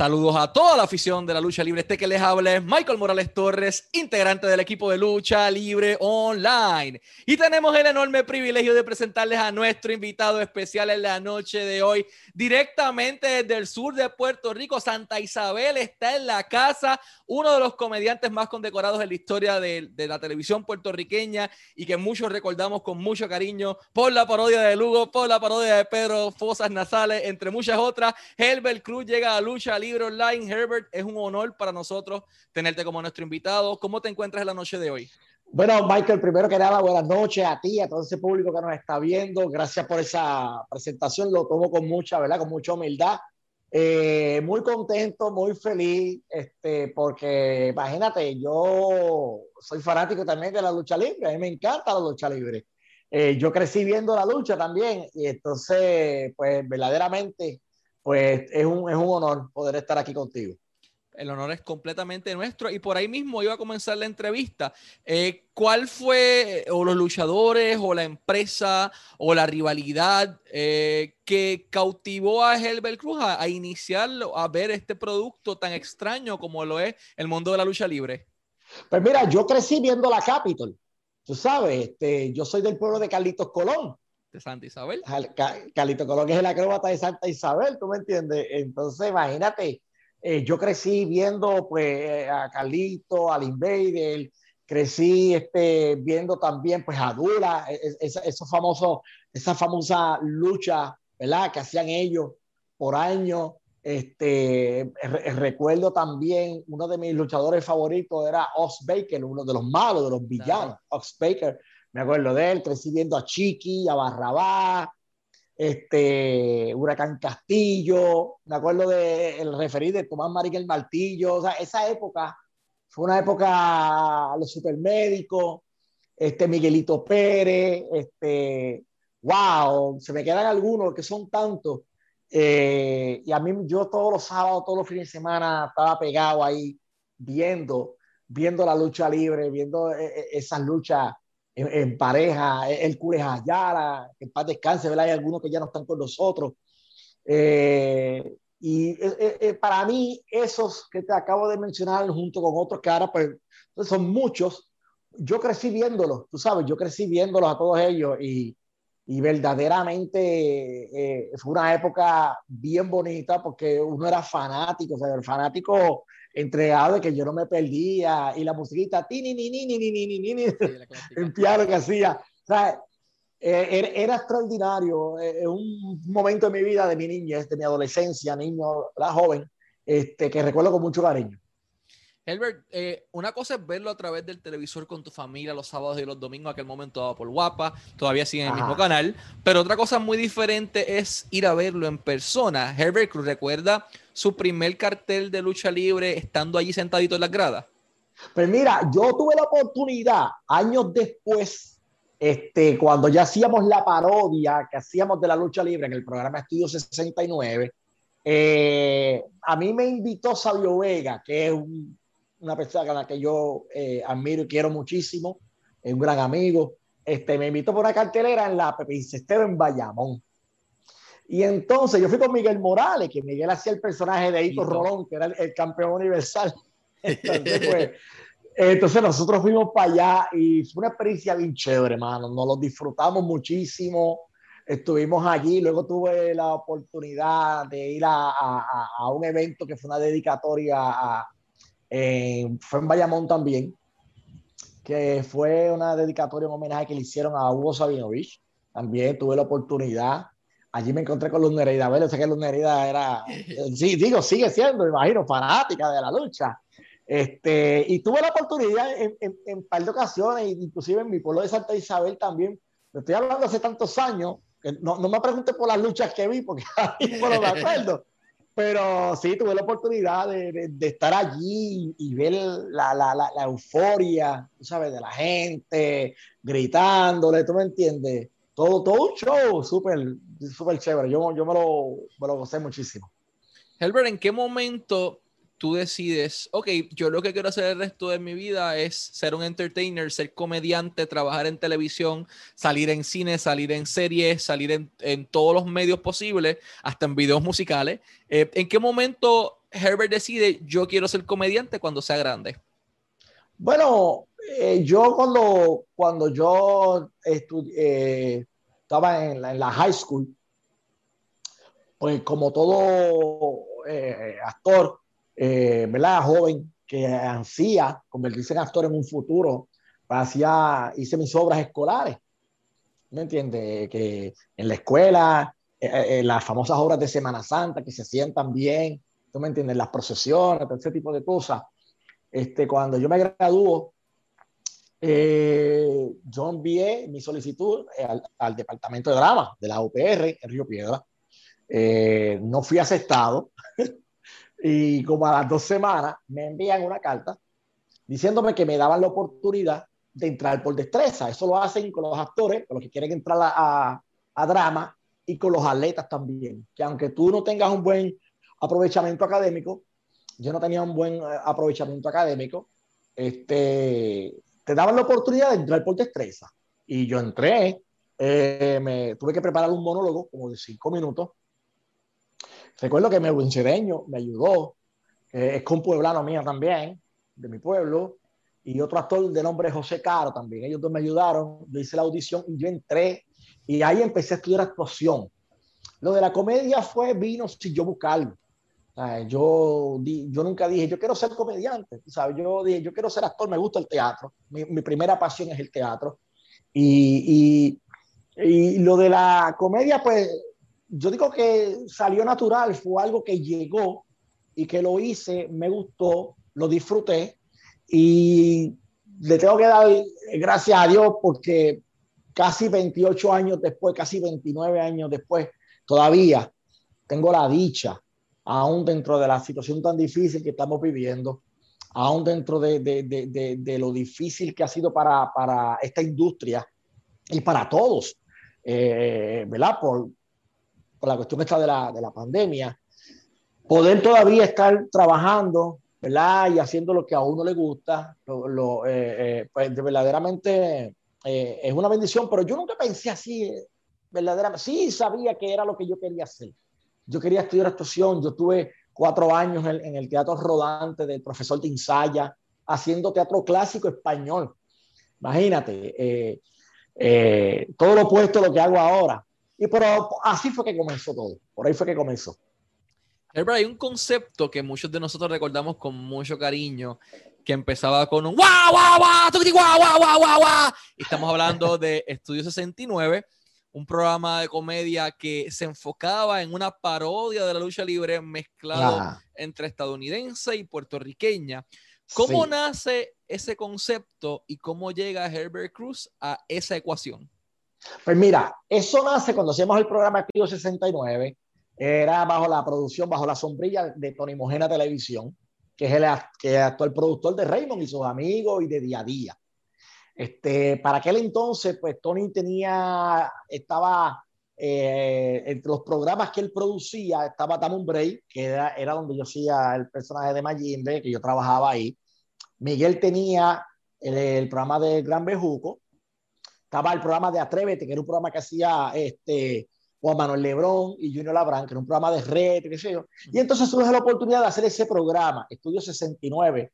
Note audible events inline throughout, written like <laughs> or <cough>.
Saludos a toda la afición de la lucha libre. Este que les habla es Michael Morales Torres, integrante del equipo de lucha libre online. Y tenemos el enorme privilegio de presentarles a nuestro invitado especial en la noche de hoy, directamente desde el sur de Puerto Rico. Santa Isabel está en la casa, uno de los comediantes más condecorados en la historia de, de la televisión puertorriqueña y que muchos recordamos con mucho cariño por la parodia de Lugo, por la parodia de Pedro Fosas Nasales, entre muchas otras. Herbert Cruz llega a lucha libre online. Herbert, es un honor para nosotros tenerte como nuestro invitado. ¿Cómo te encuentras en la noche de hoy? Bueno, Michael, primero que nada, buenas noches a ti, a todo ese público que nos está viendo. Gracias por esa presentación. Lo tomo con mucha, ¿verdad? Con mucha humildad. Eh, muy contento, muy feliz, este, porque imagínate, yo soy fanático también de la lucha libre. A mí me encanta la lucha libre. Eh, yo crecí viendo la lucha también y entonces, pues verdaderamente pues es un, es un honor poder estar aquí contigo. El honor es completamente nuestro. Y por ahí mismo iba a comenzar la entrevista. Eh, ¿Cuál fue, o los luchadores, o la empresa, o la rivalidad eh, que cautivó a Helbert Cruz a, a iniciar a ver este producto tan extraño como lo es el mundo de la lucha libre? Pues mira, yo crecí viendo la Capitol. Tú sabes, este, yo soy del pueblo de Carlitos Colón de Santa Isabel. Calito Colón es el acróbata de Santa Isabel, ¿tú me entiendes? Entonces, imagínate, eh, yo crecí viendo pues a Carlito, al Invader, crecí este, viendo también pues a Dula, e, e, esos famosos, esa famosa lucha, ¿verdad? Que hacían ellos por años. Este, recuerdo también uno de mis luchadores favoritos era Ox Baker, uno de los malos, de los villanos, Ox Baker me acuerdo de él, crecí viendo a Chiqui, a Barrabá, este, Huracán Castillo, me acuerdo del el referido de Tomás Mariquel Martillo, o sea, esa época fue una época, los supermédicos, este, Miguelito Pérez, este, wow, se me quedan algunos que son tantos, eh, y a mí yo todos los sábados, todos los fines de semana estaba pegado ahí viendo, viendo la lucha libre, viendo eh, eh, esas luchas en, pareja, el Cures Ayala, que en paz descanse, ¿verdad? Hay algunos que ya no están con nosotros. Eh, y eh, eh, para mí, esos que te acabo de mencionar, junto con otros que ahora pues, son muchos, yo crecí viéndolos, tú sabes, yo crecí viéndolos a todos ellos y, y verdaderamente fue una época bien bonita porque uno era fanático, o sea, el fanático entregado de que yo no me perdía y la musiquita ti ni ni ni ni ni ni ni ni el piano que hacía. O sea era, era extraordinario es un momento de mi vida de mi niñez de mi adolescencia niño la joven este que recuerdo con mucho cariño Herbert, eh, una cosa es verlo a través del televisor con tu familia los sábados y los domingos, aquel momento daba por guapa, todavía sigue en el mismo canal, pero otra cosa muy diferente es ir a verlo en persona. Herbert Cruz, ¿recuerda su primer cartel de lucha libre estando allí sentadito en las gradas? Pues mira, yo tuve la oportunidad años después, este, cuando ya hacíamos la parodia que hacíamos de la lucha libre en el programa Estudio 69, eh, a mí me invitó Sabio Vega, que es un una persona a la que yo eh, admiro y quiero muchísimo, es un gran amigo. Este, me invitó por una cartelera en la Pepe Estero en Bayamón. Y entonces yo fui con Miguel Morales, que Miguel hacía el personaje de Hito Rolón, que era el, campeón universal. <laughs> Entonces, pues, entonces nosotros fuimos para allá y fue una experiencia bien chévere, hermano. Nos lo disfrutamos muchísimo. Estuvimos allí, luego tuve la oportunidad de ir a, a, a un evento que fue una dedicatoria a, eh, fue en Bayamón también, que fue una dedicatoria, un homenaje que le hicieron a Hugo Sabinovich. También tuve la oportunidad. Allí me encontré con Luz Nereida. Bueno, sé que Luz Nereida era, sí, digo, sigue siendo, imagino, fanática de la lucha. Este, y tuve la oportunidad en, un par de ocasiones, inclusive en mi pueblo de Santa Isabel también. Estoy hablando hace tantos años, no, no me pregunte por las luchas que vi, porque <laughs> ahí no me acuerdo. Pero sí, tuve la oportunidad de, de, estar allí y ver la, la, la, la, euforia, tú sabes, de la gente, gritándole, ¿tú me entiendes? Todo, todo un show súper, súper chévere. Yo, yo me, lo, me lo gocé muchísimo. Helbert, ¿en qué momento tú decides, ok, yo lo que quiero hacer el resto de mi vida es ser un entertainer, ser comediante, trabajar en televisión, salir en cine, salir en series, salir en, en todos los medios posibles, hasta en videos musicales. Eh, ¿En qué momento Herbert decide, yo quiero ser comediante cuando sea grande? Bueno, eh, yo cuando, cuando yo eh, estaba en la, en la, high school, pues como todo actor, eh, ¿verdad? Joven que ansía convertirse en actor en un futuro, hacía, hice mis obras escolares. ¿Me entiendes? Que en la escuela, eh, eh, las famosas obras de Semana Santa que se sientan bien, ¿tú me entiendes? Las procesiones, ese tipo de cosas. Este, cuando yo me graduó, yo envié mi solicitud al, al, departamento de drama de la UPR en Río Piedra. no fui aceptado. Y como a las dos semanas me envían una carta diciéndome que me daban la oportunidad de entrar por destreza. Eso lo hacen con los actores, con los que quieren entrar a, a, drama y con los atletas también. Que aunque tú no tengas un buen aprovechamiento académico, yo no tenía un buen eh, aprovechamiento académico, este, te daban la oportunidad de entrar por destreza. Y yo entré, eh, me tuve que preparar un monólogo como de cinco minutos Recuerdo que Melvin Cedeño me ayudó, eh, es con pueblano mío también, de mi pueblo, y otro actor de nombre José Caro también. Ellos dos me ayudaron, yo hice la audición y yo entré y ahí empecé a estudiar actuación. Lo de la comedia fue, vino si yo buscarlo. yo, yo nunca dije, yo quiero ser comediante, ¿sabes? Yo dije, yo quiero ser actor, me gusta el teatro. Mi, mi primera pasión es el teatro. Y, y, y, lo de la comedia, pues yo digo que salió natural, fue algo que llegó y que lo hice, me gustó, lo disfruté y le tengo que dar gracias a Dios porque casi 28 años después, casi 29 años después, todavía tengo la dicha, aún dentro de la situación tan difícil que estamos viviendo, aún dentro de, de, de, de lo difícil que ha sido para, para, esta industria y para todos, eh, ¿verdad? Por, por la cuestión esta de la, de la pandemia, poder todavía estar trabajando, ¿verdad? Y haciendo lo que a uno le gusta, lo, eh, eh, pues verdaderamente eh, es una bendición, pero yo nunca pensé así, verdaderamente, sí sabía que era lo que yo quería hacer. Yo quería estudiar actuación, yo tuve cuatro años en, en el teatro rodante del profesor de Insaya, haciendo teatro clásico español. Imagínate, todo lo opuesto a lo que hago ahora. Y pero así fue que comenzó todo. Por ahí fue que comenzó. Herbert, hay un concepto que muchos de nosotros recordamos con mucho cariño, que empezaba con un guau, guau, guau, guau, guau, guau, guau, guau. Estamos hablando <laughs> de Estudio 69, un programa de comedia que se enfocaba en una parodia de la lucha libre mezclado ah. entre estadounidense y puertorriqueña. ¿Cómo sí. nace ese concepto y cómo llega Herbert Cruz a esa ecuación? Pues mira, eso nace cuando hacíamos el programa Activo 69, era bajo la producción, bajo la sombrilla de Tony Mojena Televisión, que es el que actual productor de Raymond y sus amigos y de día a día. Este, para aquel entonces, pues Tony tenía, estaba eh, entre los programas que él producía, estaba Tamon Break, que era, donde yo hacía el personaje de Mayimbe, que yo trabajaba ahí. Miguel tenía el programa de Gran Bejuco, estaba el programa de Atrévete, que era un programa que hacía este, Juan Manuel Lebrón y Junior Labran, que era un programa de red, qué sé yo. Y entonces surge la oportunidad de hacer ese programa, Estudio 69,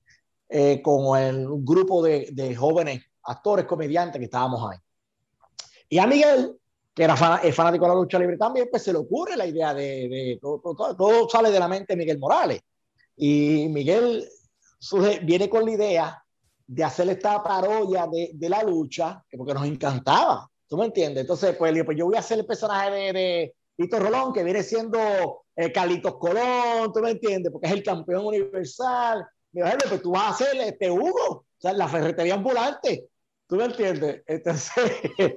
eh, con el, un grupo de, de, jóvenes actores, comediantes que estábamos ahí. Y a Miguel, que era fan, es fanático de la lucha libre también, pues se le ocurre la idea de, de todo, todo, todo, sale de la mente de Miguel Morales. Y Miguel surge, viene con la idea de hacer esta parodia de, de, la lucha, porque nos encantaba, ¿tú me entiendes? Entonces, pues, pues yo voy a hacer el personaje de, de Tito Rolón, que viene siendo eh, Carlitos Colón, ¿tú me entiendes? Porque es el campeón universal. Me dijo, pues tú vas a hacer este Hugo, o sea, la ferretería ambulante, ¿tú me entiendes? Entonces, <laughs>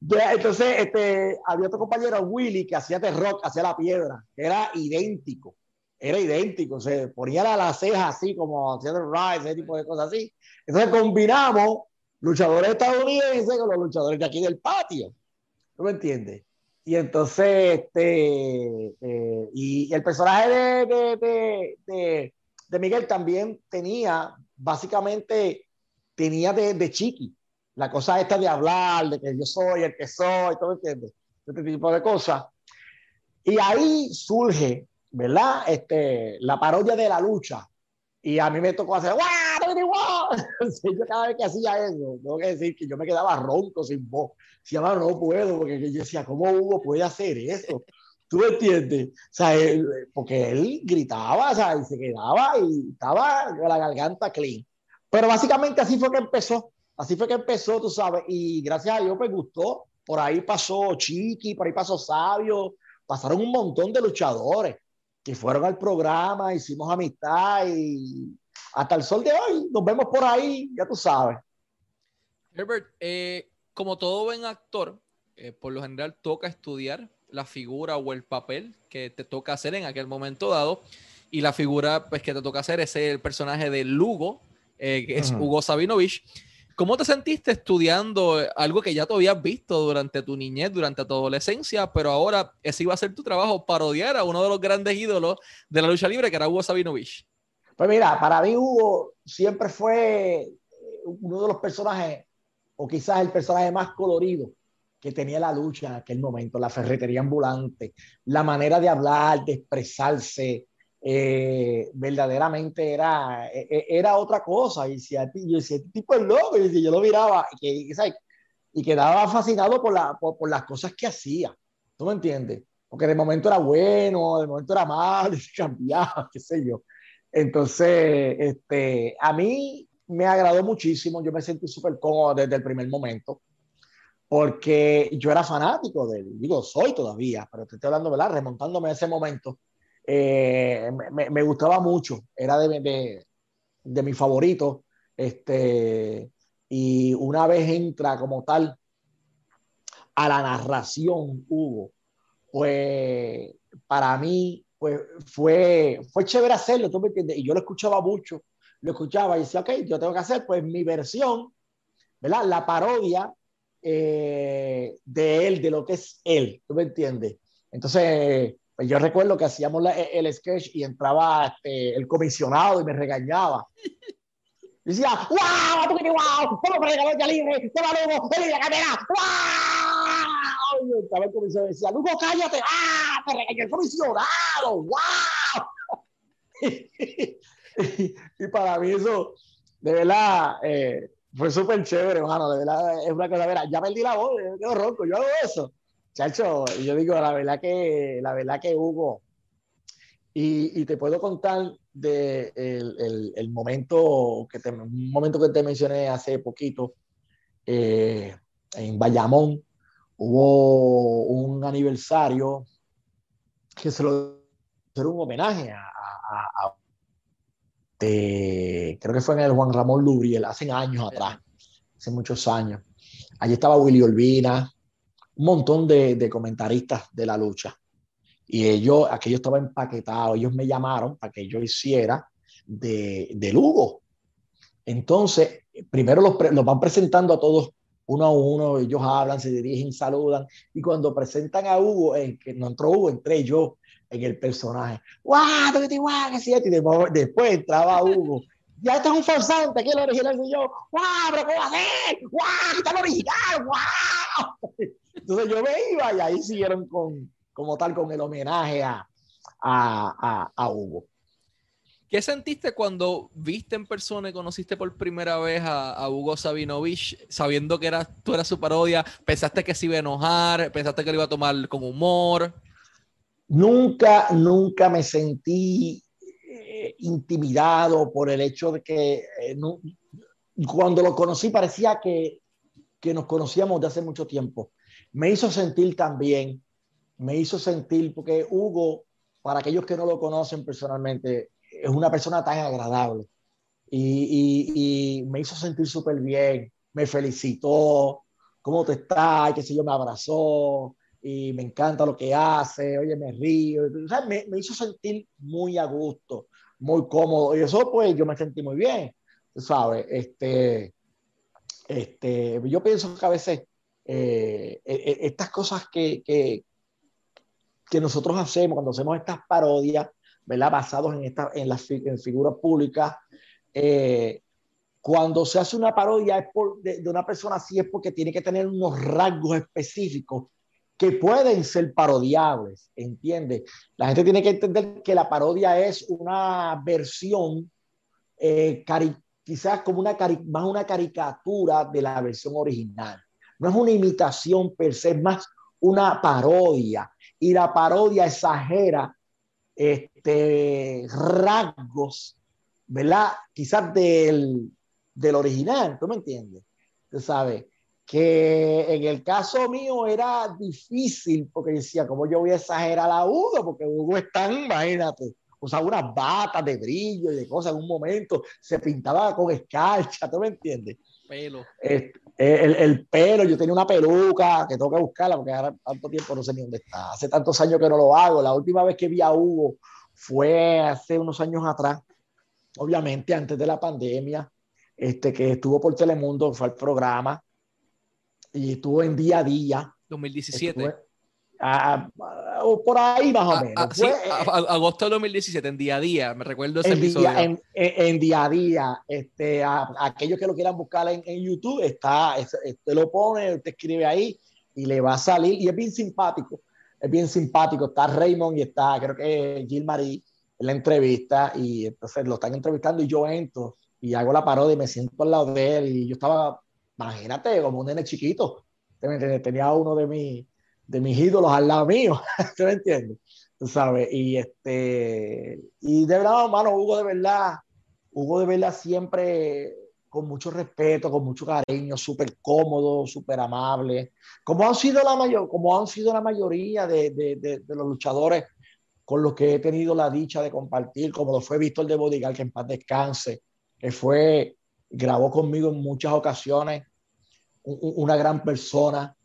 entonces este, había otro compañero, Willy, que hacía de rock, hacía la piedra, que era idéntico era idéntico, se ponía la, la ceja así como haciendo el ese tipo de cosas así. Entonces combinamos luchadores estadounidenses con los luchadores de aquí del patio. ¿Tú me entiendes? Y entonces, este, eh, y, el personaje de, de, de, de Miguel también tenía, básicamente, tenía de, chiqui, la cosa esta de hablar, de que yo soy el que soy, todo entiendes, este tipo de cosas. Y ahí surge, ¿verdad? Este, la parodia de la lucha. Y a mí me tocó hacer, ¡guau! <laughs> yo cada vez que hacía eso, tengo que decir que yo me quedaba ronco sin voz. Si ahora no puedo, porque yo decía, ¿cómo Hugo puede hacer eso? ¿Tú me entiendes? O sea, porque él gritaba, o sea, y se quedaba y estaba con la garganta clean. Pero básicamente así fue que empezó. Así fue que empezó, tú sabes, y gracias a Dios me gustó. Por ahí pasó Chiqui, por ahí pasó Sabio, pasaron un montón de luchadores que fueron al programa, hicimos amistad y hasta el sol de hoy nos vemos por ahí, ya tú sabes. Herbert, eh, como todo buen actor, eh, por lo general toca estudiar la figura o el papel que te toca hacer en aquel momento dado. Y la figura pues, que te toca hacer es el personaje de Lugo, eh, que es Hugo Sabinovich. ¿Cómo te sentiste estudiando algo que ya te habías visto durante tu niñez, durante tu adolescencia, pero ahora ese iba a ser tu trabajo, parodiar a uno de los grandes ídolos de la lucha libre, que era Hugo Sabinovich? Pues mira, para mí Hugo siempre fue eh, uno de los personajes, o quizás el personaje más colorido que tenía la lucha en aquel momento, la ferretería ambulante, la manera de hablar, de expresarse, eh, verdaderamente era, e, e, era otra cosa. Y si a ti, yo decía, este tipo es loco, y si yo lo miraba y, que, y quedaba fascinado por, la, por, las cosas que hacía. ¿Tú me entiendes? Porque de momento era bueno, de momento era malo, <laughs> y cambiaba, qué sé yo. Entonces, este, a mí me agradó muchísimo, yo me sentí súper cómodo desde el primer momento, porque yo era fanático de él, digo, soy todavía, pero te estoy hablando, ¿verdad? Remontándome a ese momento, eh, me, me, gustaba mucho, era de, de, de mi favorito. Este, y una vez entra como tal a la narración, Hugo, pues para mí pues, fue, fue chévere hacerlo, ¿tú me entiendes? Y yo lo escuchaba mucho, lo escuchaba y decía, ok, yo tengo que hacer pues mi versión, ¿verdad? La parodia eh, de él, de lo que es él, ¿tú me entiendes? Entonces, pues yo recuerdo que hacíamos el sketch y entraba este, el comisionado y me regañaba. decía, ¡Wow! ¡Tú qué wow! ¿Cómo para la libre? ¡Toma Lugo! ¡Ven la cadera! ¡Wow! Y estaba el comisionado y decía, Lugo, cállate. ¡Ah! Te regañó el comisionado. ¡Wow! <laughs> y, para mí eso, de verdad, eh, fue súper chévere, hermano. De verdad, es una cosa, vera, ya perdí la voz, yo quedo ronco, yo hago eso. Chacho, yo digo, la verdad que, la verdad que Hugo, y, y te puedo contar de el, el, momento que te, un momento que te mencioné hace poquito, eh, en Bayamón, hubo un aniversario que se lo hicieron un homenaje a, a, creo que fue en el Juan Ramón Lubriel, hace años atrás, hace muchos años. Allí estaba Willy Olvina, un montón de, de comentaristas de la lucha. Y ellos, aquello estaba empaquetado, ellos me llamaron para que yo hiciera de, de Lugo. Entonces, primero los, los, van presentando a todos uno a uno, ellos hablan, se dirigen, saludan, y cuando presentan a Hugo, en que no entró Hugo, entré yo en el personaje. ¡Guau! ¿Qué Y después, entraba Hugo. Ya esto es un forzante, aquí el original soy yo. ¡Guau! ¿Pero cómo hacer? ¡Guau! ¡Está el original! ¡Guau! Entonces yo me iba y ahí siguieron con, como tal, con el homenaje a, a, a, Hugo. ¿Qué sentiste cuando viste en persona y conociste por primera vez a, Hugo Sabinovich, sabiendo que era, tú eras su parodia? ¿Pensaste que se iba a enojar? ¿Pensaste que lo iba a tomar con humor? Nunca, nunca me sentí eh, intimidado por el hecho de que eh, cuando lo conocí parecía que, que nos conocíamos de hace mucho tiempo me hizo sentir también, me hizo sentir, porque Hugo, para aquellos que no lo conocen personalmente, es una persona tan agradable y, me hizo sentir súper bien, me felicitó, ¿cómo te estás? Que sé yo, me abrazó y me encanta lo que hace, oye, me río, o sea, me, me, hizo sentir muy a gusto, muy cómodo y eso pues yo me sentí muy bien, ¿sabes? Este, este, yo pienso que a veces eh, e, e, estas cosas que, que, nosotros hacemos cuando hacemos estas parodias ¿verdad? Basados en, esta, en las figuras públicas. Eh, cuando se hace una parodia es por, de, una persona así es porque tiene que tener unos rasgos específicos que pueden ser parodiables, ¿entiendes? La gente tiene que entender que la parodia es una versión, eh, quizás como una, más una caricatura de la versión original. No es una imitación per se, es más una parodia. Y la parodia exagera este, rasgos, ¿verdad? Quizás del, del original, ¿tú me entiendes? Tú sabes que en el caso mío era difícil porque decía, ¿cómo yo voy a exagerar a Hugo? Porque Hugo es tan, imagínate, usaba unas batas de brillo y de cosas en un momento, se pintaba con escarcha, ¿tú me entiendes? Pelo. El, el, pelo, yo tenía una peluca que tengo que buscarla porque ahora tanto tiempo no sé ni dónde está. Hace tantos años que no lo hago. La última vez que vi a Hugo fue hace unos años atrás, obviamente antes de la pandemia este, que estuvo por Telemundo, fue al programa y estuvo en día a día. 2017. Por ahí más o menos. sí, agosto de 2017, en día a día, me recuerdo ese en episodio. Día, en, día a día, este, aquellos que lo quieran buscar en, YouTube, está, usted lo pone, usted escribe ahí y le va a salir, y es bien simpático, es bien simpático, está Raymond y está, creo que Gil Marie en la entrevista, y entonces lo están entrevistando y yo entro y hago la parodia y me siento al lado de él y yo estaba, imagínate, como un nene chiquito, tenía uno de, mis de mis ídolos al lado mío, <laughs> ¿te me entiendes? Tú sabes, y este, y de verdad, hermano, Hugo de verdad, Hugo de verdad siempre con mucho respeto, con mucho cariño, súper cómodo, súper amable, como han sido la mayor, como han sido la mayoría de, de, de, los luchadores con los que he tenido la dicha de compartir, como lo fue Víctor de Bodigal, que en paz descanse, que fue, grabó conmigo en muchas ocasiones, una gran persona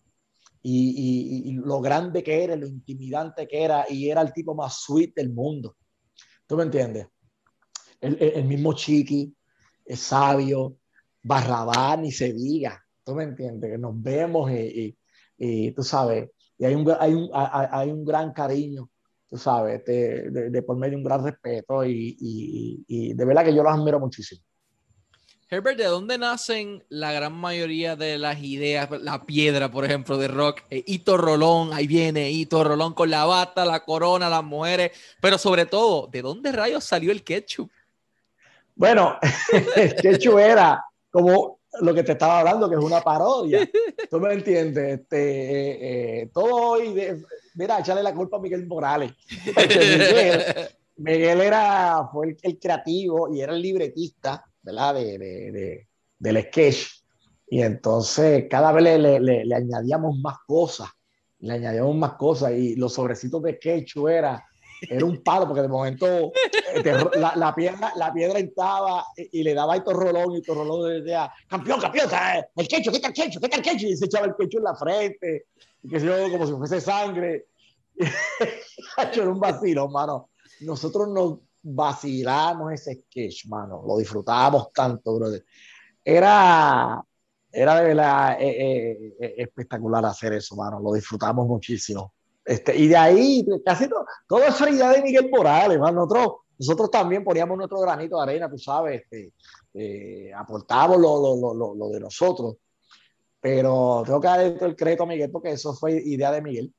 y, lo grande que era, lo intimidante que era, y era el tipo más sweet del mundo. ¿Tú me entiendes? El, mismo Chiqui, es sabio, Barrabán y se diga. ¿Tú me entiendes? Que nos vemos y, tú sabes, y hay un, hay un, hay un gran cariño tú sabes, de, de, por medio un gran respeto y, y, de verdad que yo los admiro muchísimo. Herbert, ¿de dónde nacen la gran mayoría de las ideas? La piedra, por ejemplo, de rock. Eh, Hito Rolón, ahí viene Hito Rolón con la bata, la corona, las mujeres. Pero sobre todo, ¿de dónde rayos salió el ketchup? Bueno, <laughs> el ketchup era como lo que te estaba hablando, que es una parodia. ¿Tú me entiendes? Este, eh, eh, todo hoy, de, mira, echarle la culpa a Miguel Morales. Miguel, era, fue el, creativo y era el libretista, ¿verdad? De, de, del sketch. Y entonces cada vez le, le, le, añadíamos más cosas, le añadíamos más cosas y los sobrecitos de sketch era era un palo, porque de momento este, la, la, piedra, la piedra entraba y, le daba estos rolón y estos rolón decía, campeón, campeón, el quecho, ¿qué tal quecho? ¿Qué tal quecho? Y se echaba el quecho en la frente, y que se yo, como si fuese sangre. <laughs> era un vacilo, mano. Nosotros nos vacilamos ese sketch, mano. Lo disfrutábamos tanto, brother. Era, era de verdad eh, eh, eh, espectacular hacer eso, mano. Lo disfrutamos muchísimo. Este, y de ahí, casi todo, todo es idea de Miguel Morales, nosotros, nosotros también poníamos nuestro granito de arena, tú sabes, este, eh, aportábamos lo, lo, lo, lo, de nosotros. Pero tengo que dar el crédito a Miguel porque eso fue idea de Miguel.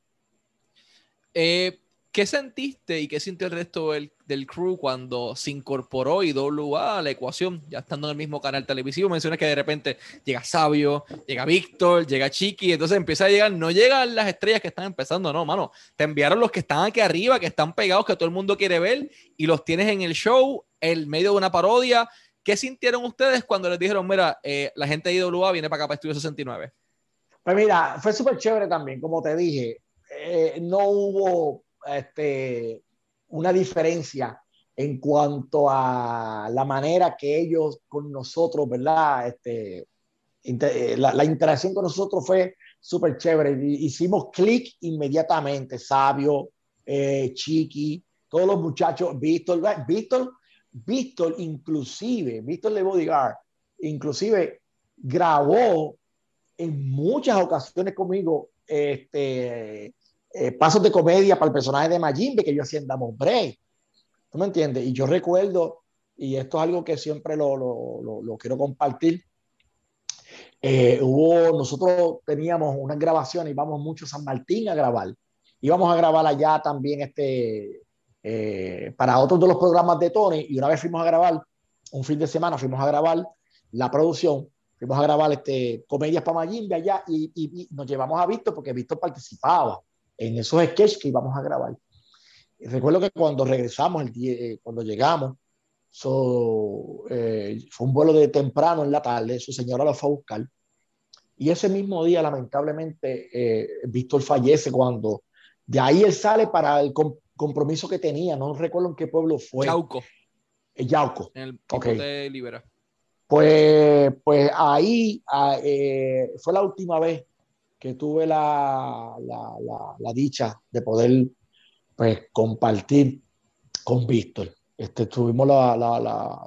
Eh, ¿Qué sentiste y qué sintió el resto del, del, crew cuando se incorporó IWA a la ecuación? Ya estando en el mismo canal televisivo, mencionas que de repente llega Sabio, llega Víctor, llega Chiqui, entonces empieza a llegar, no llegan las estrellas que están empezando, no, mano, te enviaron los que están aquí arriba, que están pegados, que todo el mundo quiere ver, y los tienes en el show, en medio de una parodia. ¿Qué sintieron ustedes cuando les dijeron, mira, eh, la gente de IWA viene para acá para Estudio 69? Pues mira, fue súper chévere también, como te dije, eh, no hubo este, una diferencia en cuanto a la manera que ellos con nosotros, ¿verdad? Este, eh, la, interacción con nosotros fue súper chévere. Hicimos clic inmediatamente, Sabio, eh, Chiqui, todos los muchachos, Víctor, Víctor, Víctor inclusive, Víctor de Bodyguard, inclusive grabó en muchas ocasiones conmigo este, eh, pasos de comedia para el personaje de Majimbe que yo hacía en Damon Bray. ¿Tú me entiendes? Y yo recuerdo, y esto es algo que siempre lo, lo, quiero compartir, eh, hubo, nosotros teníamos unas grabaciones, íbamos mucho a San Martín a grabar. Íbamos a grabar allá también este, eh, para otros de los programas de Tony y una vez fuimos a grabar, un fin de semana fuimos a grabar la producción, fuimos a grabar este, comedias para Mayimbe allá y, y, nos llevamos a Víctor porque Víctor participaba en esos sketches que íbamos a grabar. recuerdo que cuando regresamos, el día, eh, cuando llegamos, eh, fue un vuelo de temprano en la tarde, su señora lo fue a buscar. Y ese mismo día, lamentablemente, Víctor fallece cuando de ahí él sale para el, compromiso que tenía, no recuerdo en qué pueblo fue. Yauco. Eh, Yauco. En el okay. de Libera. Pues, pues ahí ah, eh, fue la última vez que tuve la, la, la, dicha de poder pues, compartir con Víctor. Este, estuvimos, la,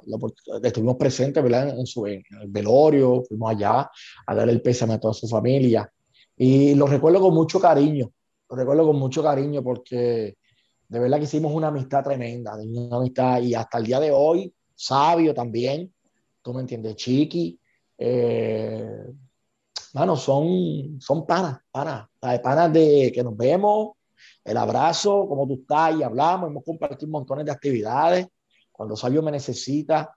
estuvimos presentes ¿verdad? En, su, en el velorio, fuimos allá a darle el pésame a toda su familia. Y lo recuerdo con mucho cariño, lo recuerdo con mucho cariño porque de verdad que hicimos una amistad tremenda, una amistad y hasta el día de hoy, sabio también, tú me entiendes, chiqui, eh, bueno, son, son panas, panas, panas de que nos vemos, el abrazo, como tú estás y hablamos, hemos compartido montones de actividades, cuando Sabio me necesita,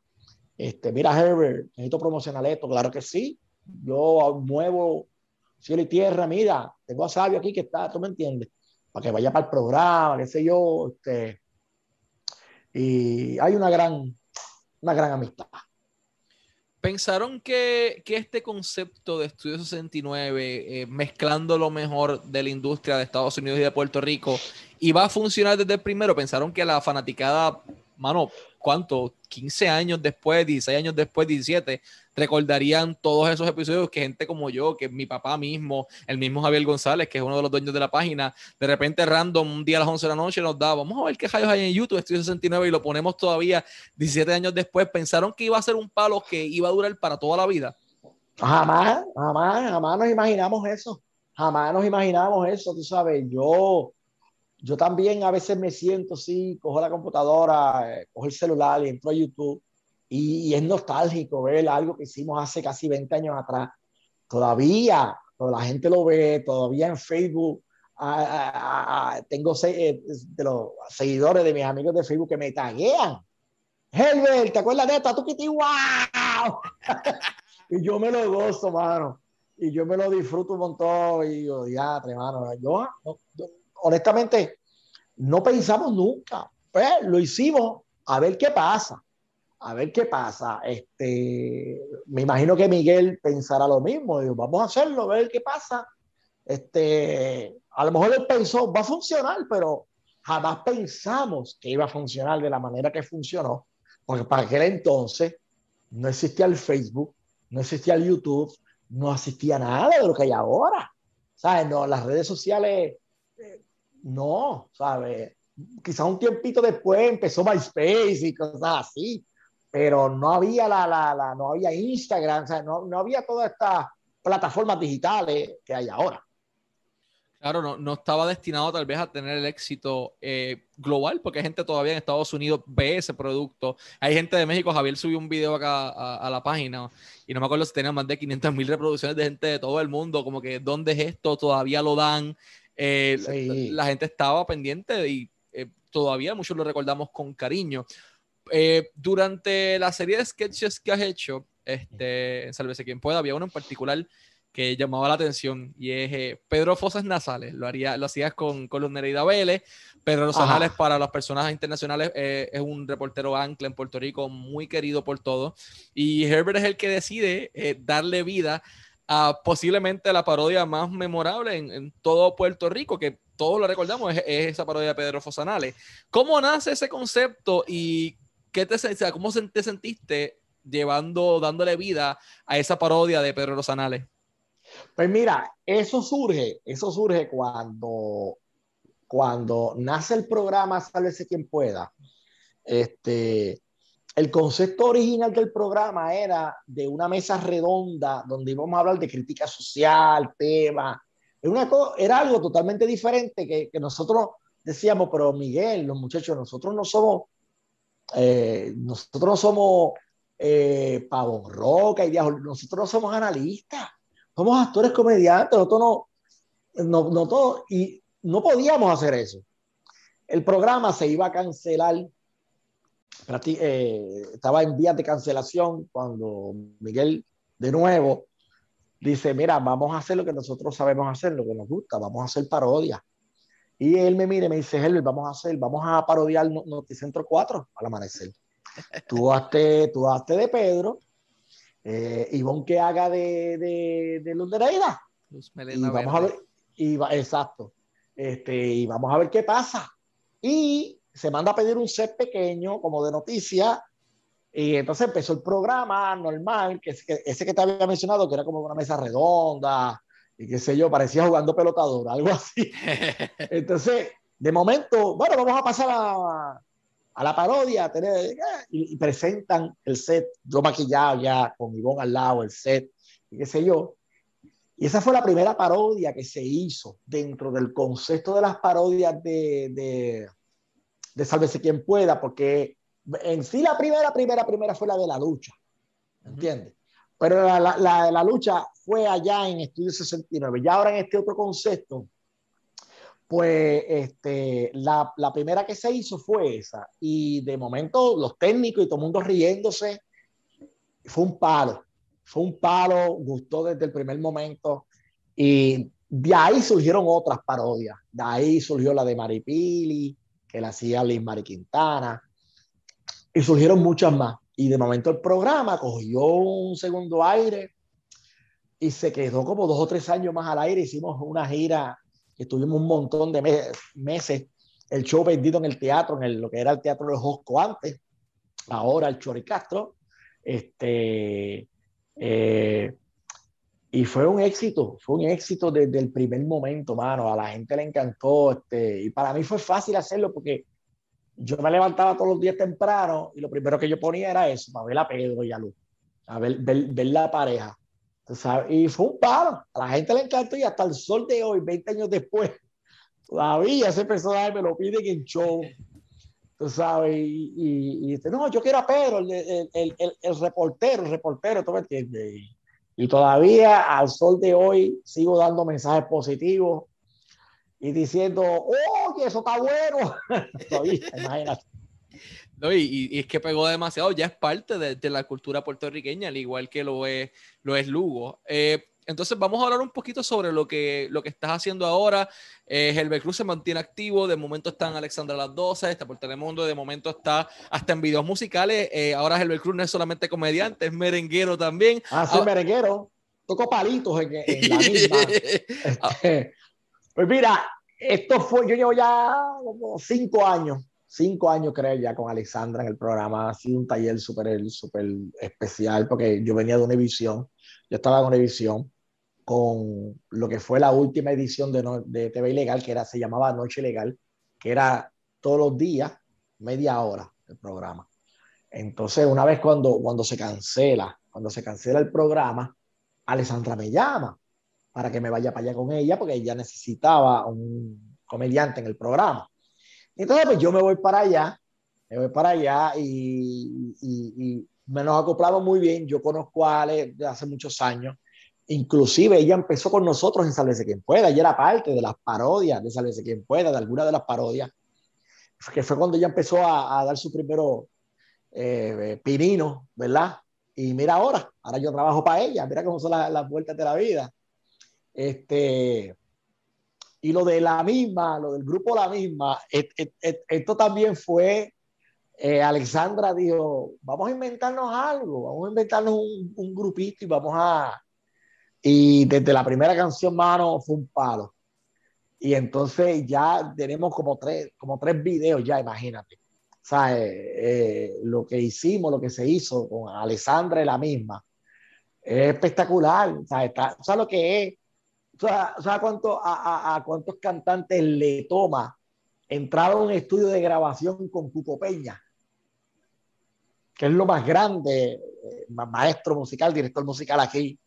este, mira Herbert, necesito promocionar esto, claro que sí, yo muevo cielo y tierra, mira, tengo a Sabio aquí que está, tú me entiendes, para que vaya para el programa, qué sé yo. Este, y hay una gran, una gran amistad. ¿Pensaron que, que este concepto de Estudio 69, eh, mezclando lo mejor de la industria de Estados Unidos y de Puerto Rico, iba a funcionar desde el primero? ¿Pensaron que la fanaticada, mano, cuánto? 15 años después, 16 años después, 17, recordarían todos esos episodios que gente como yo, que mi papá mismo, el mismo Javier González, que es uno de los dueños de la página, de repente random, un día a las 11 de la noche nos da, vamos a ver qué rayos hay en YouTube, Estudio 69, y lo ponemos todavía 17 años después. ¿Pensaron que iba a ser un palo que iba a durar para toda la vida? Jamás, jamás, jamás nos imaginamos eso. Jamás nos imaginamos eso, tú sabes. Yo, yo también a veces me siento así, cojo la computadora, eh, cojo el celular y entro a YouTube y, es nostálgico ver algo que hicimos hace casi 20 años atrás. Todavía, la gente lo ve, todavía en Facebook. tengo eh, de los seguidores de mis amigos de Facebook que me taguean. Herbert, ¿te acuerdas de esto? ¡Tú wow! <laughs> y yo me lo gozo, mano. Y yo me lo disfruto un montón. Y yo, ya, mano. Yo, honestamente, no pensamos nunca. Pues lo hicimos a ver qué pasa a ver qué pasa. Este, me imagino que Miguel pensará lo mismo. vamos a hacerlo, a ver qué pasa. Este, a lo mejor él pensó, va a funcionar, pero jamás pensamos que iba a funcionar de la manera que funcionó, porque para aquel entonces no existía el Facebook, no existía el YouTube, no existía nada de lo que hay ahora. ¿Sabes? No, las redes sociales, eh, no, ¿sabes? Quizá un tiempito después empezó MySpace y cosas así, pero no había la, la, la no había Instagram, no, no, había todas estas plataformas digitales que hay ahora. Claro, no, no estaba destinado tal vez a tener el éxito eh, global, porque hay gente todavía en Estados Unidos ve ese producto. Hay gente de México, Javier subió un video acá a, la página y no me acuerdo si tenía más de 500 mil reproducciones de gente de todo el mundo, como que ¿dónde es esto? Todavía lo dan. Eh, la, gente estaba pendiente y eh, todavía muchos lo recordamos con cariño. Eh, durante la serie de sketches que has hecho, este, en Sálvese quien pueda, había uno en particular que llamaba la atención y es eh, Pedro Fosas Nasales. Lo, haría, lo hacías con, con Luz Nereida Vélez. Pedro Nasales, para las personas internacionales, eh, es un reportero ancla en Puerto Rico, muy querido por todos. Y Herbert es el que decide darle vida a posiblemente la parodia más memorable en, todo Puerto Rico, que todos lo recordamos, es, es esa parodia de Pedro Fosanales. ¿Cómo nace ese concepto y ¿qué te, ¿cómo te sentiste llevando, dándole vida a esa parodia de Pedro Rosanales? Pues mira, eso surge, eso surge cuando, cuando nace el programa Sálvese quien pueda. Este, el concepto original del programa era de una mesa redonda donde íbamos a hablar de crítica social, tema. Era, algo totalmente diferente que, nosotros decíamos, pero Miguel, los muchachos, nosotros no somos eh, nosotros no somos eh, Pavo Roca y nosotros no somos analistas, somos actores comediantes, nosotros no, no, no todo, y no podíamos hacer eso. El programa se iba a cancelar, eh, estaba en vías de cancelación cuando Miguel de nuevo dice, mira, vamos a hacer lo que nosotros sabemos hacer, lo que nos gusta, vamos a hacer parodia. Y él me mira y me dice, Herbert, vamos a hacer, vamos a parodiar Noticentro 4 al amanecer. <laughs> Tú hazte, tú hazte de Pedro, eh, Ivonne que haga de, de, de Luz de la y vamos a ver, y va, exacto. Este, y vamos a ver qué pasa. Y se manda a pedir un set pequeño, como de noticia, y entonces empezó el programa normal, que, ese que te había mencionado, que era como una mesa redonda, y qué sé yo, parecía jugando pelotador, algo así. <laughs> Entonces, de momento, bueno, vamos a pasar a, a la parodia, tener, y, presentan el set, yo maquillado ya, con bon al lado, el set, y qué sé yo. Y esa fue la primera parodia que se hizo dentro del concepto de las parodias de, de, de Sálvese quien pueda, porque en sí la primera, primera, primera fue la de la lucha, ¿entiendes? Pero la, la, la, lucha fue allá en Estudio 69. Ya ahora en este otro concepto, pues este, la, la, primera que se hizo fue esa. Y de momento los técnicos y todo el mundo riéndose, fue un palo fue un palo, gustó desde el primer momento y de ahí surgieron otras parodias. De ahí surgió la de Maripili, que la hacía Liz Mari Quintana, y surgieron muchas más. Y de momento el programa cogió un segundo aire y se quedó como dos o tres años más al aire. Hicimos una gira que tuvimos un montón de meses. El show vendido en el teatro, en lo que era el Teatro de Josco antes, ahora el Choricastro. Este, eh, y fue un éxito, fue un éxito desde el primer momento, mano. A la gente le encantó. Este, y para mí fue fácil hacerlo porque yo me levantaba todos los días temprano y lo primero que yo ponía era eso, para ver a Pedro y a Luz, a ver, ver, la pareja. Y fue un paro. A la gente le encantó y hasta el sol de hoy, 20 años después, <laughs> todavía ese personaje me lo pide en show tú sabes, y, y, dice, no, yo quiero a Pedro, el, el, el, el reportero, el reportero, tú me entiendes. Y, todavía al sol de hoy sigo dando mensajes positivos y diciendo, oye, eso está bueno. <laughs> imagínate. No, y, y, es que pegó demasiado, ya es parte de, de, la cultura puertorriqueña, al igual que lo es, lo es Lugo. Eh, entonces vamos a hablar un poquito sobre lo que, lo que estás haciendo ahora. Eh, el Cruz se mantiene activo, de momento está en Alexandra las 12, está por Telemundo, de momento está hasta en videos musicales. Eh, ahora el Cruz no es solamente comediante, es merenguero también. Ah, sí, merenguero. Toco palitos en, la <laughs> misma. Este, pues mira, esto fue, yo llevo ya como cinco años, cinco años creo ya con Alexandra en el programa. Ha sido un taller súper súper especial porque yo venía de Univisión, yo estaba en Univisión con lo que fue la última edición de, de TV Ilegal, que era, se llamaba Noche Legal, que era todos los días, media hora el programa. Entonces, una vez cuando, cuando se cancela, cuando se cancela el programa, Alessandra me llama para que me vaya para allá con ella, porque ella necesitaba un comediante en el programa. Entonces, pues yo me voy para allá, me voy para allá y, me nos acoplamos muy bien. Yo conozco a Ale hace muchos años Inclusive ella empezó con nosotros en Sálvese quien pueda, ella era parte de las parodias de Sálvese quien pueda, de alguna de las parodias, que fue cuando ella empezó a, dar su primero eh, pinino, ¿verdad? Y mira ahora, ahora yo trabajo para ella, mira cómo son las, vueltas de la vida. Este, y lo de la misma, lo del grupo La misma, esto también fue, eh, Alexandra dijo, vamos a inventarnos algo, vamos a inventarnos un grupito y vamos a, y desde la primera canción, mano, fue un palo. Y entonces ya tenemos como tres, como tres videos ya, imagínate. Sea, eh, lo que hicimos, lo que se hizo con Alessandra y la misma, es espectacular. Sea, está, sea lo que es. O cuánto, a, a, cuántos cantantes le toma entrar a un estudio de grabación con Cuco Peña, que es lo más grande, eh, maestro musical, director musical aquí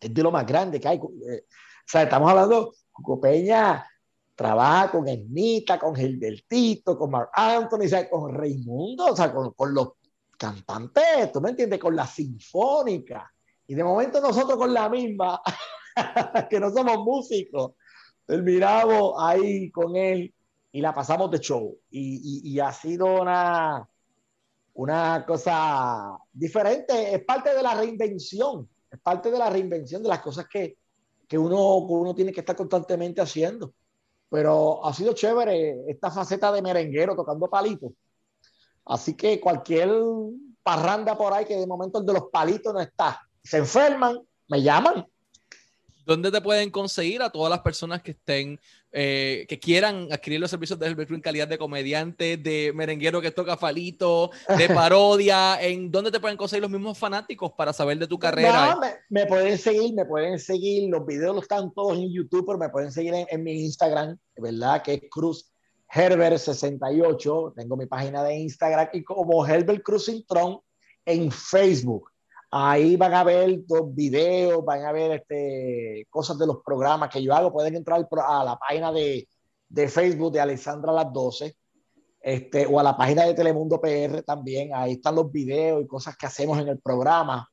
es de lo más grande que hay. Eh, o sea, estamos hablando, Coco Peña trabaja con Ernita, con Gilbertito, con Mark Anthony, con Raimundo, o sea, con, con, los cantantes, ¿tú me entiendes? Con la sinfónica. Y de momento nosotros con la misma, <laughs> que no somos músicos, terminamos ahí con él y la pasamos de show. Y, y, y ha sido una, una cosa diferente, es parte de la reinvención, parte de la reinvención de las cosas que, que uno, uno tiene que estar constantemente haciendo. Pero ha sido chévere esta faceta de merenguero tocando palitos. Así que cualquier parranda por ahí que de momento el de los palitos no está, se enferman, me llaman ¿Dónde te pueden conseguir a todas las personas que estén, eh, que quieran adquirir los servicios de Herbert Cruz en calidad de comediante, de merenguero que toca falito, de <laughs> parodia? ¿En dónde te pueden conseguir los mismos fanáticos para saber de tu carrera? No, me, me, pueden seguir, me pueden seguir. Los videos los están todos en YouTube, pero me pueden seguir en, en mi Instagram, ¿verdad? Que es Cruz Herbert 68. Tengo mi página de Instagram y como Herbert Cruz Intron en Facebook. Ahí van a ver dos videos, van a ver este, cosas de los programas que yo hago. Pueden entrar a la página de, de Facebook de Alexandra Las 12 este, o a la página de Telemundo PR también. Ahí están los videos y cosas que hacemos en el programa.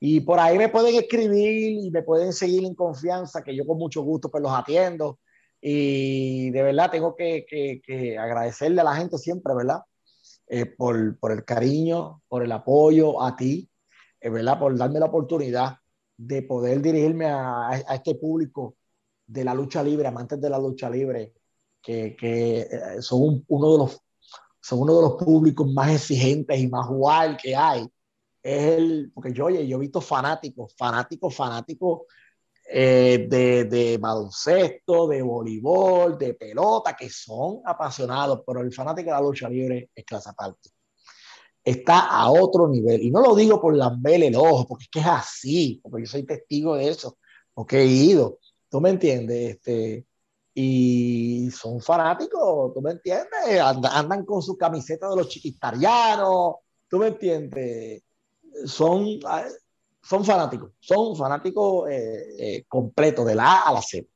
Y por ahí me pueden escribir y me pueden seguir en confianza, que yo con mucho gusto pues los atiendo. Y de verdad tengo que, que, que agradecerle a la gente siempre, ¿verdad? Eh, por, por el cariño, por el apoyo a ti, ¿verdad? Por darme la oportunidad de poder dirigirme a, a, este público de la lucha libre, amantes de la lucha libre, que, que son un, uno, de los, son uno de los públicos más exigentes y más wild que hay. Es el, porque yo, oye, yo he visto fanáticos, fanáticos, fanáticos eh, de, de baloncesto, de voleibol, de pelota, que son apasionados, pero el fanático de la lucha libre es clase aparte está a otro nivel. Y no lo digo por lamberle el ojo, porque es que es así, porque yo soy testigo de eso, porque he ido. ¿Tú me entiendes? Este, y son fanáticos, ¿tú me entiendes? Andan, con su camiseta de los chiquitarianos, ¿tú me entiendes? Son, son fanáticos, son fanáticos eh, eh, completos, de la A a la Z.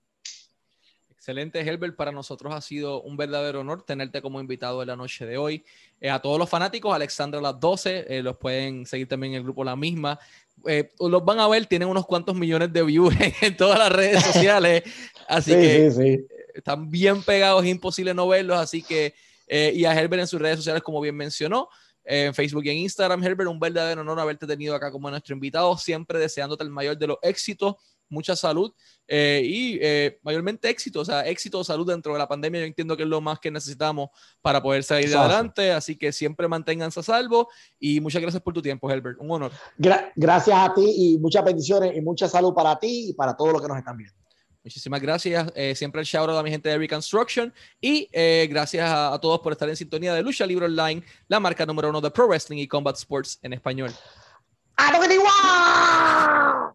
Excelente, Herbert. Para nosotros ha sido un verdadero honor tenerte como invitado en la noche de hoy. Eh, a todos los fanáticos, Alexandra las 12, eh, los pueden seguir también en el grupo La Misma. Eh, los van a ver, tienen unos cuantos millones de views <laughs> en todas las redes <laughs> sociales. Así sí, que sí, sí. están bien pegados, es imposible no verlos. Así que, y a Herbert en sus redes sociales, como bien mencionó. En Facebook y en Instagram, Herbert, un verdadero honor haberte tenido acá como nuestro invitado, siempre deseándote el mayor de los éxitos mucha salud eh, y eh, mayormente éxito, o sea, éxito o salud dentro de la pandemia, yo entiendo que es lo más que necesitamos para poder salir Exacto. adelante, así que siempre manténganse a salvo y muchas gracias por tu tiempo, Herbert, un honor. Gra gracias a ti y muchas bendiciones y mucha salud para ti y para todos los que nos están viendo. Muchísimas gracias. Eh, siempre el shout out a mi gente de Reconstruction. Y eh, gracias a, a, todos por estar en sintonía de Lucha Libre Online, la marca número uno de Pro Wrestling y Combat Sports en español. ¡A